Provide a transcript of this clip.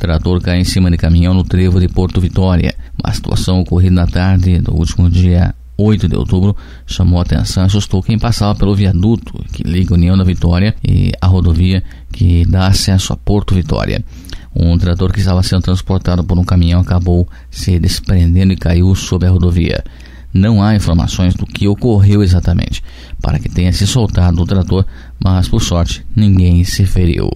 trator cai em cima de caminhão no trevo de Porto Vitória. Uma situação ocorrida na tarde do último dia 8 de outubro chamou a atenção e assustou quem passava pelo viaduto que liga União da Vitória e a rodovia que dá acesso a Porto Vitória. Um trator que estava sendo transportado por um caminhão acabou se desprendendo e caiu sobre a rodovia. Não há informações do que ocorreu exatamente para que tenha se soltado o trator, mas por sorte ninguém se feriu.